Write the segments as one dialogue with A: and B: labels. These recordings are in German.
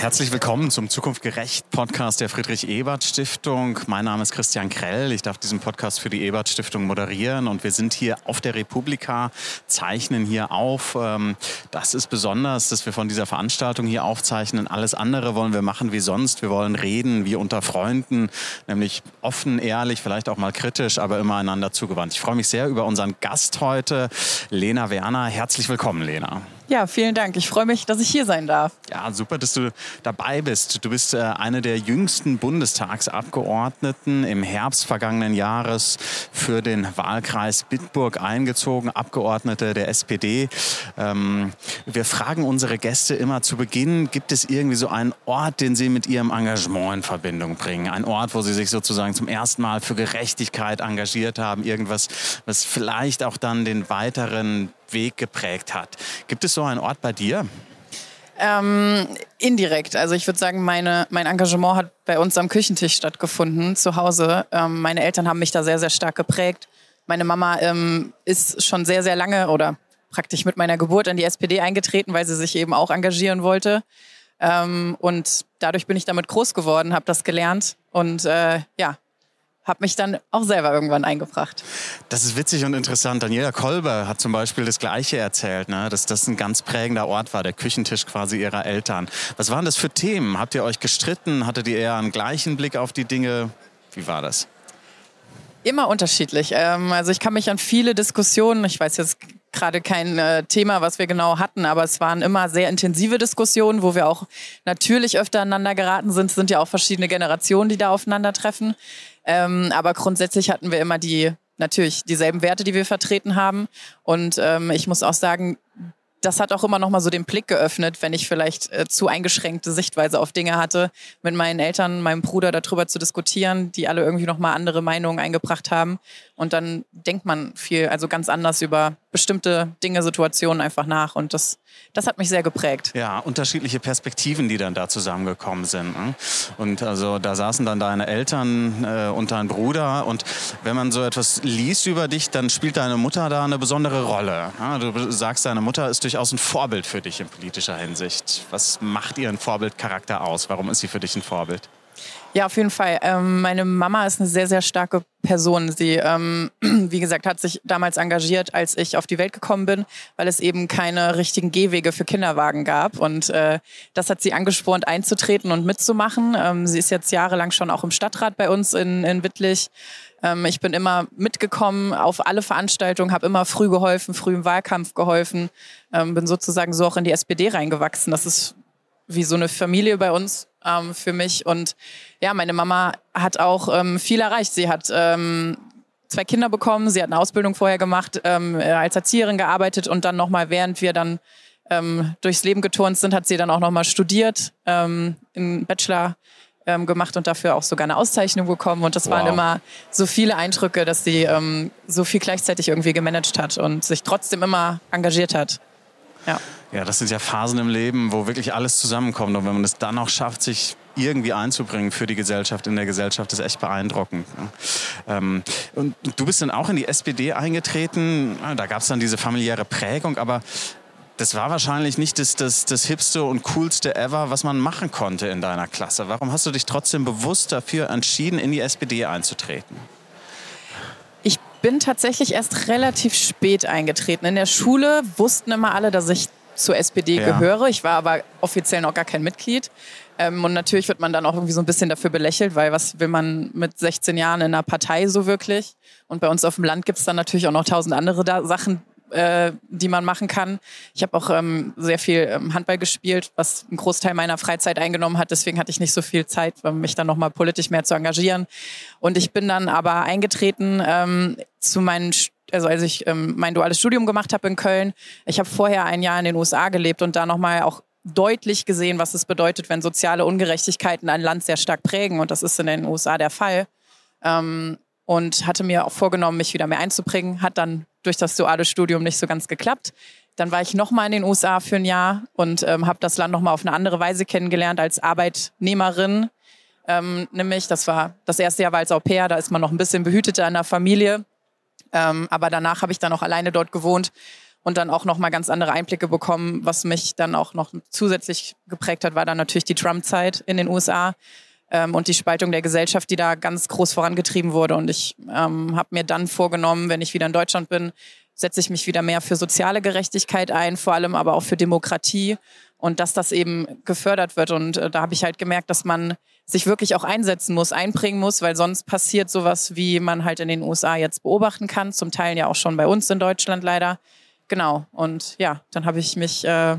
A: herzlich willkommen zum Zukunft gerecht Podcast der Friedrich Ebert Stiftung. Mein Name ist Christian Krell. Ich darf diesen Podcast für die Ebert Stiftung moderieren und wir sind hier auf der Republika, zeichnen hier auf. Ähm, das ist besonders, dass wir von dieser Veranstaltung hier aufzeichnen. Alles andere wollen wir machen wie sonst. Wir wollen reden wie unter Freunden, nämlich offen, ehrlich, vielleicht auch mal kritisch, aber immer einander zugewandt. Ich freue mich sehr über unseren Gast heute, Lena Werner. Herzlich willkommen, Lena.
B: Ja, vielen Dank. Ich freue mich, dass ich hier sein darf.
A: Ja, super, dass du dabei bist. Du bist äh, eine der jüngsten Bundestagsabgeordneten im Herbst vergangenen Jahres für den Wahlkreis Bitburg eingezogen, Abgeordnete der SPD. Ähm, wir fragen unsere Gäste immer zu Beginn, gibt es irgendwie so einen Ort, den sie mit ihrem Engagement in Verbindung bringen? Ein Ort, wo sie sich sozusagen zum ersten Mal für Gerechtigkeit engagiert haben, irgendwas, was vielleicht auch dann den weiteren Weg geprägt hat. Gibt es so einen Ort bei dir?
B: Ähm, indirekt. Also ich würde sagen, meine, mein Engagement hat bei uns am Küchentisch stattgefunden, zu Hause. Ähm, meine Eltern haben mich da sehr, sehr stark geprägt. Meine Mama ähm, ist schon sehr, sehr lange oder praktisch mit meiner Geburt in die SPD eingetreten, weil sie sich eben auch engagieren wollte. Ähm, und dadurch bin ich damit groß geworden, habe das gelernt und äh, ja, habe mich dann auch selber irgendwann eingebracht.
A: Das ist witzig und interessant. Daniela Kolber hat zum Beispiel das Gleiche erzählt, ne? dass das ein ganz prägender Ort war, der Küchentisch quasi ihrer Eltern. Was waren das für Themen? Habt ihr euch gestritten? Hattet ihr eher einen gleichen Blick auf die Dinge? Wie war das?
B: Immer unterschiedlich. Ähm, also ich kann mich an viele Diskussionen, ich weiß jetzt gerade kein äh, Thema, was wir genau hatten, aber es waren immer sehr intensive Diskussionen, wo wir auch natürlich öfter aneinander geraten sind. Es sind ja auch verschiedene Generationen, die da aufeinandertreffen. Ähm, aber grundsätzlich hatten wir immer die natürlich dieselben Werte, die wir vertreten haben. Und ähm, ich muss auch sagen, das hat auch immer noch mal so den Blick geöffnet, wenn ich vielleicht äh, zu eingeschränkte Sichtweise auf Dinge hatte, mit meinen Eltern, meinem Bruder darüber zu diskutieren, die alle irgendwie noch mal andere Meinungen eingebracht haben. Und dann denkt man viel, also ganz anders über bestimmte Dinge, Situationen einfach nach. Und das, das hat mich sehr geprägt.
A: Ja, unterschiedliche Perspektiven, die dann da zusammengekommen sind. Ne? Und also da saßen dann deine Eltern äh, und dein Bruder. Und wenn man so etwas liest über dich, dann spielt deine Mutter da eine besondere Rolle. Ja, du sagst, deine Mutter ist durchaus ein Vorbild für dich in politischer Hinsicht. Was macht ihren Vorbildcharakter aus? Warum ist sie für dich ein Vorbild?
B: Ja, auf jeden Fall. Ähm, meine Mama ist eine sehr, sehr starke Person. Sie, ähm, wie gesagt, hat sich damals engagiert, als ich auf die Welt gekommen bin, weil es eben keine richtigen Gehwege für Kinderwagen gab. Und äh, das hat sie angespornt, einzutreten und mitzumachen. Ähm, sie ist jetzt jahrelang schon auch im Stadtrat bei uns in, in Wittlich. Ähm, ich bin immer mitgekommen auf alle Veranstaltungen, habe immer früh geholfen, früh im Wahlkampf geholfen, ähm, bin sozusagen so auch in die SPD reingewachsen. Das ist wie so eine Familie bei uns ähm, für mich. Und ja, meine Mama hat auch ähm, viel erreicht. Sie hat ähm, zwei Kinder bekommen, sie hat eine Ausbildung vorher gemacht, ähm, äh, als Erzieherin gearbeitet und dann nochmal, während wir dann ähm, durchs Leben geturnt sind, hat sie dann auch nochmal studiert, ähm, einen Bachelor ähm, gemacht und dafür auch sogar eine Auszeichnung bekommen. Und das wow. waren immer so viele Eindrücke, dass sie ähm, so viel gleichzeitig irgendwie gemanagt hat und sich trotzdem immer engagiert hat.
A: Ja. Ja, das sind ja Phasen im Leben, wo wirklich alles zusammenkommt. Und wenn man es dann auch schafft, sich irgendwie einzubringen für die Gesellschaft, in der Gesellschaft, ist echt beeindruckend. Ähm, und du bist dann auch in die SPD eingetreten. Da gab es dann diese familiäre Prägung, aber das war wahrscheinlich nicht das, das, das hipste und coolste ever, was man machen konnte in deiner Klasse. Warum hast du dich trotzdem bewusst dafür entschieden, in die SPD einzutreten?
B: Ich bin tatsächlich erst relativ spät eingetreten. In der Schule wussten immer alle, dass ich zur SPD ja. gehöre. Ich war aber offiziell noch gar kein Mitglied. Ähm, und natürlich wird man dann auch irgendwie so ein bisschen dafür belächelt, weil was will man mit 16 Jahren in einer Partei so wirklich? Und bei uns auf dem Land gibt es dann natürlich auch noch tausend andere da Sachen, äh, die man machen kann. Ich habe auch ähm, sehr viel ähm, Handball gespielt, was einen Großteil meiner Freizeit eingenommen hat. Deswegen hatte ich nicht so viel Zeit, mich dann nochmal politisch mehr zu engagieren. Und ich bin dann aber eingetreten ähm, zu meinen also als ich ähm, mein duales Studium gemacht habe in Köln, ich habe vorher ein Jahr in den USA gelebt und da nochmal auch deutlich gesehen, was es bedeutet, wenn soziale Ungerechtigkeiten ein Land sehr stark prägen. Und das ist in den USA der Fall. Ähm, und hatte mir auch vorgenommen, mich wieder mehr einzubringen. Hat dann durch das duale Studium nicht so ganz geklappt. Dann war ich nochmal in den USA für ein Jahr und ähm, habe das Land nochmal auf eine andere Weise kennengelernt als Arbeitnehmerin. Ähm, nämlich, das war das erste Jahr war als Au pair, da ist man noch ein bisschen behüteter in der Familie. Ähm, aber danach habe ich dann auch alleine dort gewohnt und dann auch nochmal ganz andere Einblicke bekommen. Was mich dann auch noch zusätzlich geprägt hat, war dann natürlich die Trump-Zeit in den USA ähm, und die Spaltung der Gesellschaft, die da ganz groß vorangetrieben wurde. Und ich ähm, habe mir dann vorgenommen, wenn ich wieder in Deutschland bin, setze ich mich wieder mehr für soziale Gerechtigkeit ein, vor allem aber auch für Demokratie und dass das eben gefördert wird. Und äh, da habe ich halt gemerkt, dass man sich wirklich auch einsetzen muss, einbringen muss, weil sonst passiert sowas, wie man halt in den USA jetzt beobachten kann, zum Teil ja auch schon bei uns in Deutschland leider. Genau. Und ja, dann habe ich mich äh,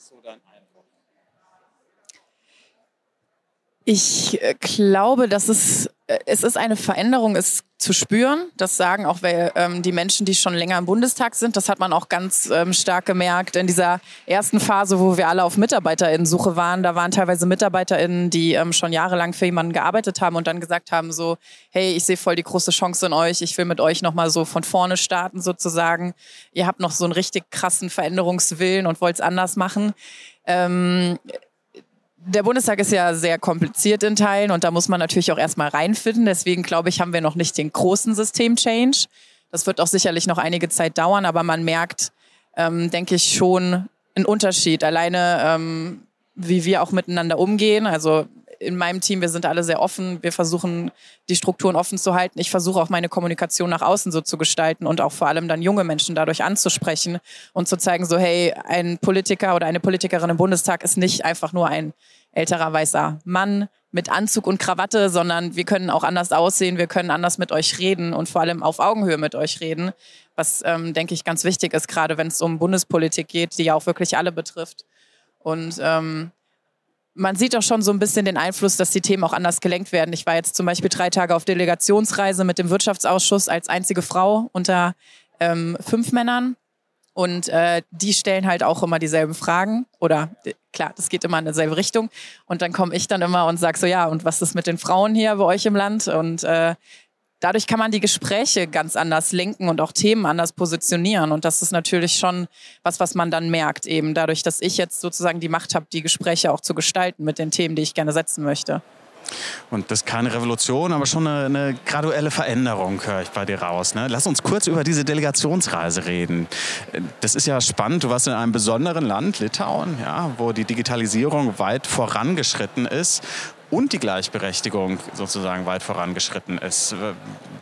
A: so dein Eindruck?
B: Ich äh, glaube, dass es, äh, es ist eine Veränderung ist zu spüren. Das sagen auch ähm, die Menschen, die schon länger im Bundestag sind. Das hat man auch ganz ähm, stark gemerkt in dieser ersten Phase, wo wir alle auf MitarbeiterInnen-Suche waren. Da waren teilweise MitarbeiterInnen, die ähm, schon jahrelang für jemanden gearbeitet haben und dann gesagt haben so, hey, ich sehe voll die große Chance in euch. Ich will mit euch nochmal so von vorne starten sozusagen. Ihr habt noch so einen richtig krassen Veränderungswillen und wollt es anders machen. Ähm, der Bundestag ist ja sehr kompliziert in Teilen und da muss man natürlich auch erstmal reinfinden. Deswegen glaube ich, haben wir noch nicht den großen System-Change. Das wird auch sicherlich noch einige Zeit dauern, aber man merkt, ähm, denke ich, schon einen Unterschied. Alleine, ähm, wie wir auch miteinander umgehen. Also in meinem Team, wir sind alle sehr offen. Wir versuchen, die Strukturen offen zu halten. Ich versuche auch meine Kommunikation nach außen so zu gestalten und auch vor allem dann junge Menschen dadurch anzusprechen und zu zeigen, so, hey, ein Politiker oder eine Politikerin im Bundestag ist nicht einfach nur ein älterer weißer Mann mit Anzug und Krawatte, sondern wir können auch anders aussehen, wir können anders mit euch reden und vor allem auf Augenhöhe mit euch reden, was, ähm, denke ich, ganz wichtig ist, gerade wenn es um Bundespolitik geht, die ja auch wirklich alle betrifft. Und ähm, man sieht auch schon so ein bisschen den Einfluss, dass die Themen auch anders gelenkt werden. Ich war jetzt zum Beispiel drei Tage auf Delegationsreise mit dem Wirtschaftsausschuss als einzige Frau unter ähm, fünf Männern. Und äh, die stellen halt auch immer dieselben Fragen. Oder klar, das geht immer in dieselbe Richtung. Und dann komme ich dann immer und sage so, ja, und was ist mit den Frauen hier bei euch im Land? Und äh, dadurch kann man die Gespräche ganz anders lenken und auch Themen anders positionieren. Und das ist natürlich schon was, was man dann merkt, eben dadurch, dass ich jetzt sozusagen die Macht habe, die Gespräche auch zu gestalten mit den Themen, die ich gerne setzen möchte.
A: Und das ist keine Revolution, aber schon eine, eine graduelle Veränderung, höre ich bei dir raus. Ne? Lass uns kurz über diese Delegationsreise reden. Das ist ja spannend. Du warst in einem besonderen Land, Litauen, ja, wo die Digitalisierung weit vorangeschritten ist und die Gleichberechtigung sozusagen weit vorangeschritten ist.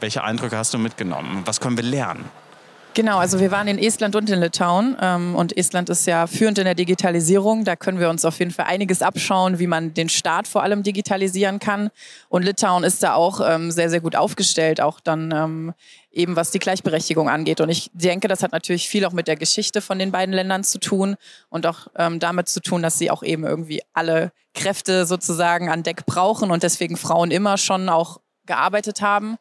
A: Welche Eindrücke hast du mitgenommen? Was können wir lernen?
B: Genau, also wir waren in Estland und in Litauen ähm, und Estland ist ja führend in der Digitalisierung. Da können wir uns auf jeden Fall einiges abschauen, wie man den Staat vor allem digitalisieren kann. Und Litauen ist da auch ähm, sehr, sehr gut aufgestellt, auch dann ähm, eben was die Gleichberechtigung angeht. Und ich denke, das hat natürlich viel auch mit der Geschichte von den beiden Ländern zu tun und auch ähm, damit zu tun, dass sie auch eben irgendwie alle Kräfte sozusagen an Deck brauchen und deswegen Frauen immer schon auch gearbeitet haben.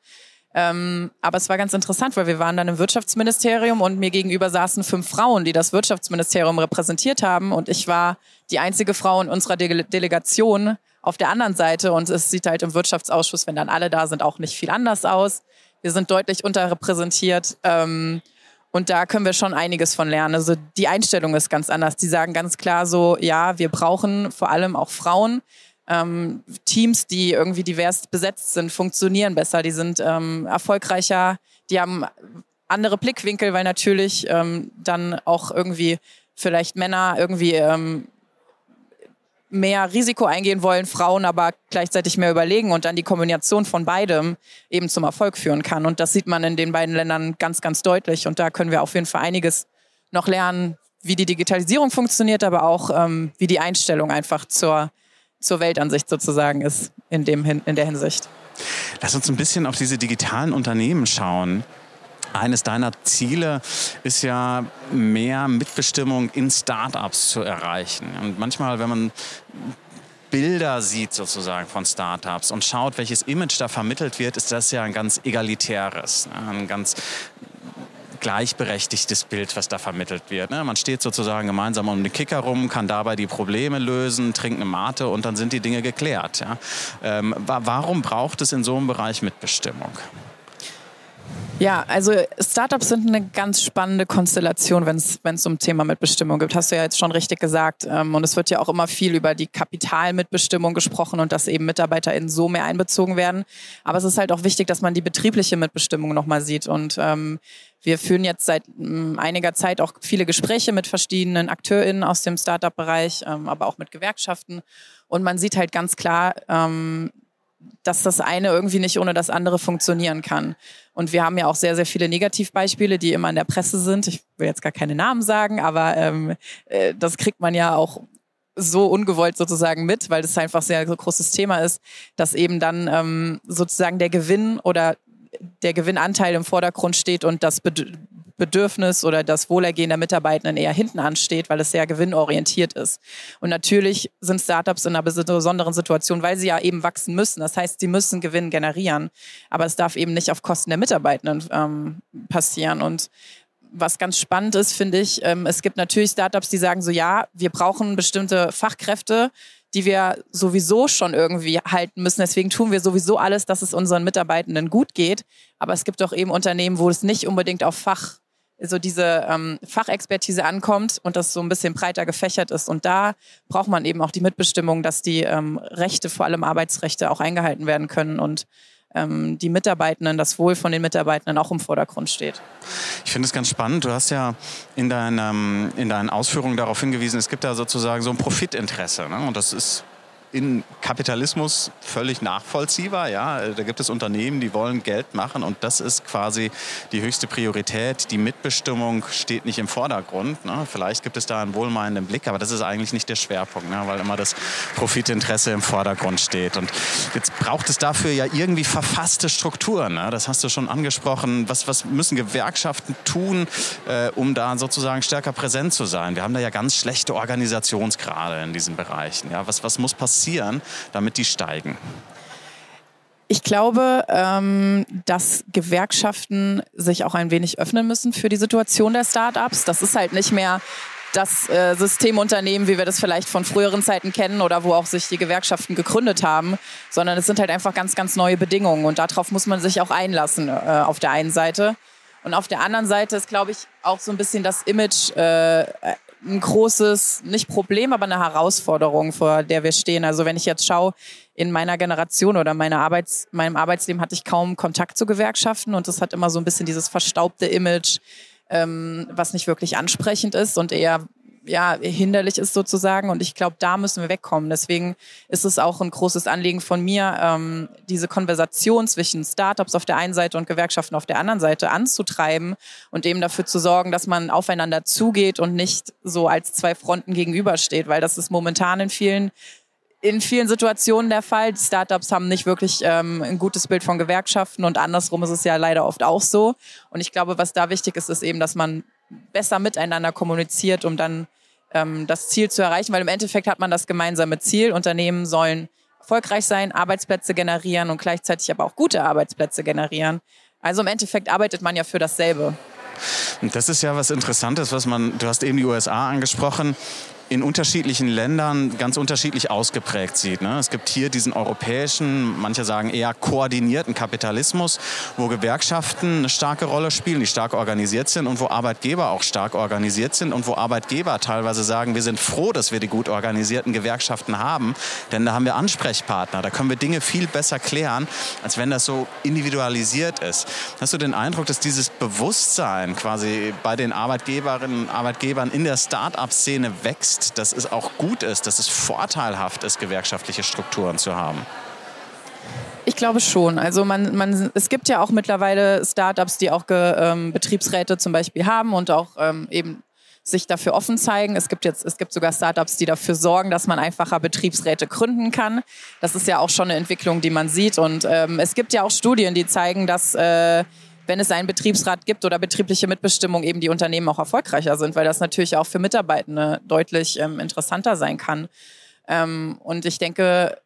B: Ähm, aber es war ganz interessant, weil wir waren dann im Wirtschaftsministerium und mir gegenüber saßen fünf Frauen, die das Wirtschaftsministerium repräsentiert haben. Und ich war die einzige Frau in unserer De Delegation auf der anderen Seite. Und es sieht halt im Wirtschaftsausschuss, wenn dann alle da sind, auch nicht viel anders aus. Wir sind deutlich unterrepräsentiert. Ähm, und da können wir schon einiges von lernen. Also die Einstellung ist ganz anders. Die sagen ganz klar so, ja, wir brauchen vor allem auch Frauen ähm, Teams, die irgendwie divers besetzt sind, funktionieren besser, die sind ähm, erfolgreicher, die haben andere Blickwinkel, weil natürlich ähm, dann auch irgendwie vielleicht Männer irgendwie ähm, mehr Risiko eingehen wollen, Frauen aber gleichzeitig mehr überlegen und dann die Kombination von beidem eben zum Erfolg führen kann. Und das sieht man in den beiden Ländern ganz, ganz deutlich. Und da können wir auf jeden Fall einiges noch lernen, wie die Digitalisierung funktioniert, aber auch ähm, wie die Einstellung einfach zur zur Weltansicht sozusagen ist in, dem, in der Hinsicht.
A: Lass uns ein bisschen auf diese digitalen Unternehmen schauen. Eines deiner Ziele ist ja, mehr Mitbestimmung in Startups zu erreichen. Und manchmal, wenn man Bilder sieht sozusagen von Startups und schaut, welches Image da vermittelt wird, ist das ja ein ganz egalitäres, ein ganz gleichberechtigtes Bild, was da vermittelt wird. Ne? Man steht sozusagen gemeinsam um den Kicker rum, kann dabei die Probleme lösen, trinkt eine Mate und dann sind die Dinge geklärt. Ja? Ähm, warum braucht es in so einem Bereich Mitbestimmung?
B: Ja, also Startups sind eine ganz spannende Konstellation, wenn es um Thema Mitbestimmung geht. Hast du ja jetzt schon richtig gesagt. Ähm, und es wird ja auch immer viel über die Kapitalmitbestimmung gesprochen und dass eben MitarbeiterInnen so mehr einbezogen werden. Aber es ist halt auch wichtig, dass man die betriebliche Mitbestimmung nochmal sieht. Und ähm, wir führen jetzt seit ähm, einiger Zeit auch viele Gespräche mit verschiedenen AkteurInnen aus dem Startup-Bereich, ähm, aber auch mit Gewerkschaften. Und man sieht halt ganz klar, ähm, dass das eine irgendwie nicht ohne das andere funktionieren kann. Und wir haben ja auch sehr, sehr viele Negativbeispiele, die immer in der Presse sind. Ich will jetzt gar keine Namen sagen, aber ähm, äh, das kriegt man ja auch so ungewollt sozusagen mit, weil das einfach sehr großes Thema ist, dass eben dann ähm, sozusagen der Gewinn oder der Gewinnanteil im Vordergrund steht und das Bedürfnis oder das Wohlergehen der Mitarbeitenden eher hinten ansteht, weil es sehr gewinnorientiert ist. Und natürlich sind Startups in einer besonderen Situation, weil sie ja eben wachsen müssen. Das heißt, sie müssen Gewinn generieren. Aber es darf eben nicht auf Kosten der Mitarbeitenden ähm, passieren. Und was ganz spannend ist, finde ich, ähm, es gibt natürlich Startups, die sagen so, ja, wir brauchen bestimmte Fachkräfte, die wir sowieso schon irgendwie halten müssen. Deswegen tun wir sowieso alles, dass es unseren Mitarbeitenden gut geht. Aber es gibt auch eben Unternehmen, wo es nicht unbedingt auf Fach so diese ähm, Fachexpertise ankommt und das so ein bisschen breiter gefächert ist. Und da braucht man eben auch die Mitbestimmung, dass die ähm, Rechte, vor allem Arbeitsrechte, auch eingehalten werden können und ähm, die Mitarbeitenden, das Wohl von den Mitarbeitenden auch im Vordergrund steht.
A: Ich finde es ganz spannend. Du hast ja in, deinem, in deinen Ausführungen darauf hingewiesen, es gibt da sozusagen so ein Profitinteresse. Ne? Und das ist in Kapitalismus völlig nachvollziehbar. Ja? Da gibt es Unternehmen, die wollen Geld machen und das ist quasi die höchste Priorität. Die Mitbestimmung steht nicht im Vordergrund. Ne? Vielleicht gibt es da einen wohlmeinenden Blick, aber das ist eigentlich nicht der Schwerpunkt, ne? weil immer das Profitinteresse im Vordergrund steht. Und jetzt braucht es dafür ja irgendwie verfasste Strukturen. Ne? Das hast du schon angesprochen. Was, was müssen Gewerkschaften tun, äh, um da sozusagen stärker präsent zu sein? Wir haben da ja ganz schlechte Organisationsgrade in diesen Bereichen. Ja? Was, was muss passieren? Passieren, damit die steigen?
B: Ich glaube, ähm, dass Gewerkschaften sich auch ein wenig öffnen müssen für die Situation der Startups. Das ist halt nicht mehr das äh, Systemunternehmen, wie wir das vielleicht von früheren Zeiten kennen oder wo auch sich die Gewerkschaften gegründet haben, sondern es sind halt einfach ganz, ganz neue Bedingungen und darauf muss man sich auch einlassen äh, auf der einen Seite. Und auf der anderen Seite ist, glaube ich, auch so ein bisschen das Image äh, ein großes, nicht Problem, aber eine Herausforderung, vor der wir stehen. Also wenn ich jetzt schaue, in meiner Generation oder meine Arbeits-, meinem Arbeitsleben hatte ich kaum Kontakt zu Gewerkschaften und das hat immer so ein bisschen dieses verstaubte Image, ähm, was nicht wirklich ansprechend ist und eher ja, hinderlich ist sozusagen. Und ich glaube, da müssen wir wegkommen. Deswegen ist es auch ein großes Anliegen von mir, ähm, diese Konversation zwischen Startups auf der einen Seite und Gewerkschaften auf der anderen Seite anzutreiben und eben dafür zu sorgen, dass man aufeinander zugeht und nicht so als zwei Fronten gegenübersteht, weil das ist momentan in vielen in vielen Situationen der Fall. Startups haben nicht wirklich ähm, ein gutes Bild von Gewerkschaften und andersrum ist es ja leider oft auch so. Und ich glaube, was da wichtig ist, ist eben, dass man besser miteinander kommuniziert, um dann ähm, das Ziel zu erreichen, weil im Endeffekt hat man das gemeinsame Ziel. Unternehmen sollen erfolgreich sein, Arbeitsplätze generieren und gleichzeitig aber auch gute Arbeitsplätze generieren. Also im Endeffekt arbeitet man ja für dasselbe.
A: Das ist ja was Interessantes, was man, du hast eben die USA angesprochen in unterschiedlichen Ländern ganz unterschiedlich ausgeprägt sieht. Ne? Es gibt hier diesen europäischen, manche sagen eher koordinierten Kapitalismus, wo Gewerkschaften eine starke Rolle spielen, die stark organisiert sind und wo Arbeitgeber auch stark organisiert sind und wo Arbeitgeber teilweise sagen, wir sind froh, dass wir die gut organisierten Gewerkschaften haben, denn da haben wir Ansprechpartner, da können wir Dinge viel besser klären, als wenn das so individualisiert ist. Hast du den Eindruck, dass dieses Bewusstsein quasi bei den Arbeitgeberinnen und Arbeitgebern in der Start-up-Szene wächst? Ist, dass es auch gut ist, dass es vorteilhaft ist, gewerkschaftliche Strukturen zu haben?
B: Ich glaube schon. Also man, man, es gibt ja auch mittlerweile Startups, die auch ähm, Betriebsräte zum Beispiel haben und auch ähm, eben sich dafür offen zeigen. Es gibt jetzt, es gibt sogar Startups, die dafür sorgen, dass man einfacher Betriebsräte gründen kann. Das ist ja auch schon eine Entwicklung, die man sieht. Und ähm, es gibt ja auch Studien, die zeigen, dass äh, wenn es einen Betriebsrat gibt oder betriebliche Mitbestimmung, eben die Unternehmen auch erfolgreicher sind, weil das natürlich auch für Mitarbeitende deutlich ähm, interessanter sein kann. Ähm, und ich denke,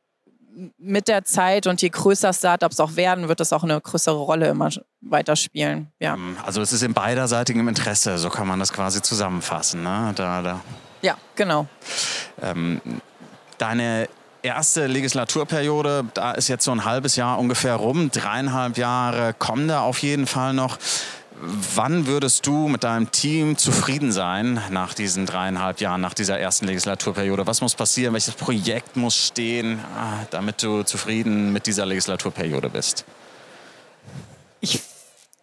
B: mit der Zeit und je größer Startups auch werden, wird das auch eine größere Rolle immer weiter spielen. Ja.
A: Ähm, also es ist in beiderseitigem Interesse, so kann man das quasi zusammenfassen. Ne? Da, da.
B: Ja, genau.
A: Ähm, deine erste Legislaturperiode, da ist jetzt so ein halbes Jahr ungefähr rum, dreieinhalb Jahre kommen da auf jeden Fall noch. Wann würdest du mit deinem Team zufrieden sein nach diesen dreieinhalb Jahren, nach dieser ersten Legislaturperiode? Was muss passieren? Welches Projekt muss stehen, ah, damit du zufrieden mit dieser Legislaturperiode bist?
B: Ich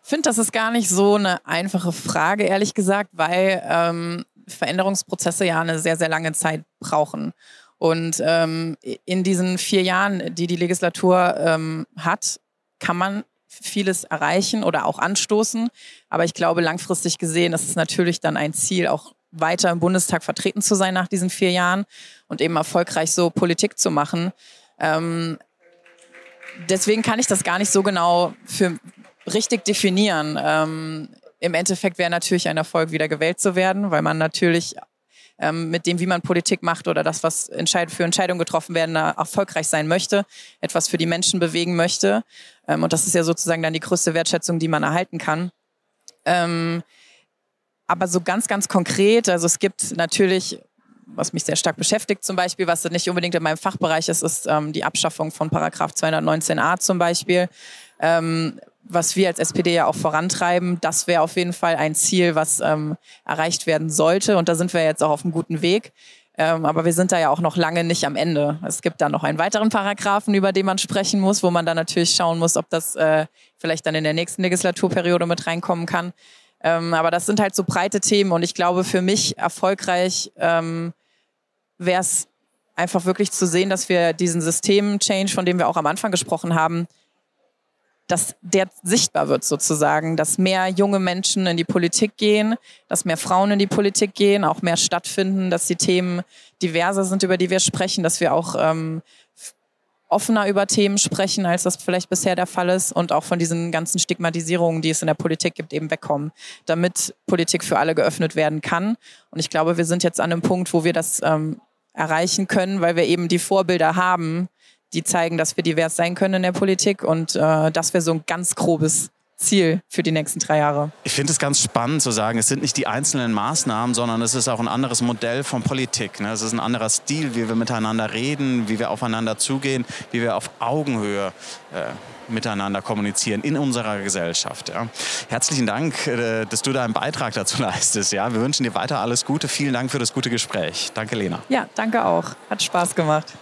B: finde, das ist gar nicht so eine einfache Frage, ehrlich gesagt, weil ähm, Veränderungsprozesse ja eine sehr, sehr lange Zeit brauchen. Und ähm, in diesen vier Jahren, die die Legislatur ähm, hat, kann man vieles erreichen oder auch anstoßen. Aber ich glaube, langfristig gesehen ist es natürlich dann ein Ziel, auch weiter im Bundestag vertreten zu sein nach diesen vier Jahren und eben erfolgreich so Politik zu machen. Ähm, deswegen kann ich das gar nicht so genau für richtig definieren. Ähm, Im Endeffekt wäre natürlich ein Erfolg, wieder gewählt zu werden, weil man natürlich ähm, mit dem, wie man Politik macht oder das, was entscheid für Entscheidungen getroffen werden, erfolgreich sein möchte, etwas für die Menschen bewegen möchte. Ähm, und das ist ja sozusagen dann die größte Wertschätzung, die man erhalten kann. Ähm, aber so ganz, ganz konkret, also es gibt natürlich was mich sehr stark beschäftigt zum Beispiel, was nicht unbedingt in meinem Fachbereich ist, ist ähm, die Abschaffung von Paragraph 219a zum Beispiel. Ähm, was wir als SPD ja auch vorantreiben, das wäre auf jeden Fall ein Ziel, was ähm, erreicht werden sollte. Und da sind wir jetzt auch auf einem guten Weg. Ähm, aber wir sind da ja auch noch lange nicht am Ende. Es gibt da noch einen weiteren Paragraphen, über den man sprechen muss, wo man dann natürlich schauen muss, ob das äh, vielleicht dann in der nächsten Legislaturperiode mit reinkommen kann. Ähm, aber das sind halt so breite Themen und ich glaube, für mich erfolgreich ähm, wäre es einfach wirklich zu sehen, dass wir diesen System-Change, von dem wir auch am Anfang gesprochen haben, dass der sichtbar wird sozusagen, dass mehr junge Menschen in die Politik gehen, dass mehr Frauen in die Politik gehen, auch mehr stattfinden, dass die Themen diverser sind, über die wir sprechen, dass wir auch ähm, offener über Themen sprechen, als das vielleicht bisher der Fall ist und auch von diesen ganzen Stigmatisierungen, die es in der Politik gibt, eben wegkommen, damit Politik für alle geöffnet werden kann. Und ich glaube, wir sind jetzt an einem Punkt, wo wir das ähm, erreichen können, weil wir eben die Vorbilder haben, die zeigen, dass wir divers sein können in der Politik. Und äh, das wäre so ein ganz grobes Ziel für die nächsten drei Jahre.
A: Ich finde es ganz spannend zu sagen, es sind nicht die einzelnen Maßnahmen, sondern es ist auch ein anderes Modell von Politik. Ne? Es ist ein anderer Stil, wie wir miteinander reden, wie wir aufeinander zugehen, wie wir auf Augenhöhe äh, miteinander kommunizieren in unserer Gesellschaft. Ja? Herzlichen Dank, äh, dass du da einen Beitrag dazu leistest. Ja? Wir wünschen dir weiter alles Gute. Vielen Dank für das gute Gespräch. Danke, Lena.
B: Ja, danke auch. Hat Spaß gemacht.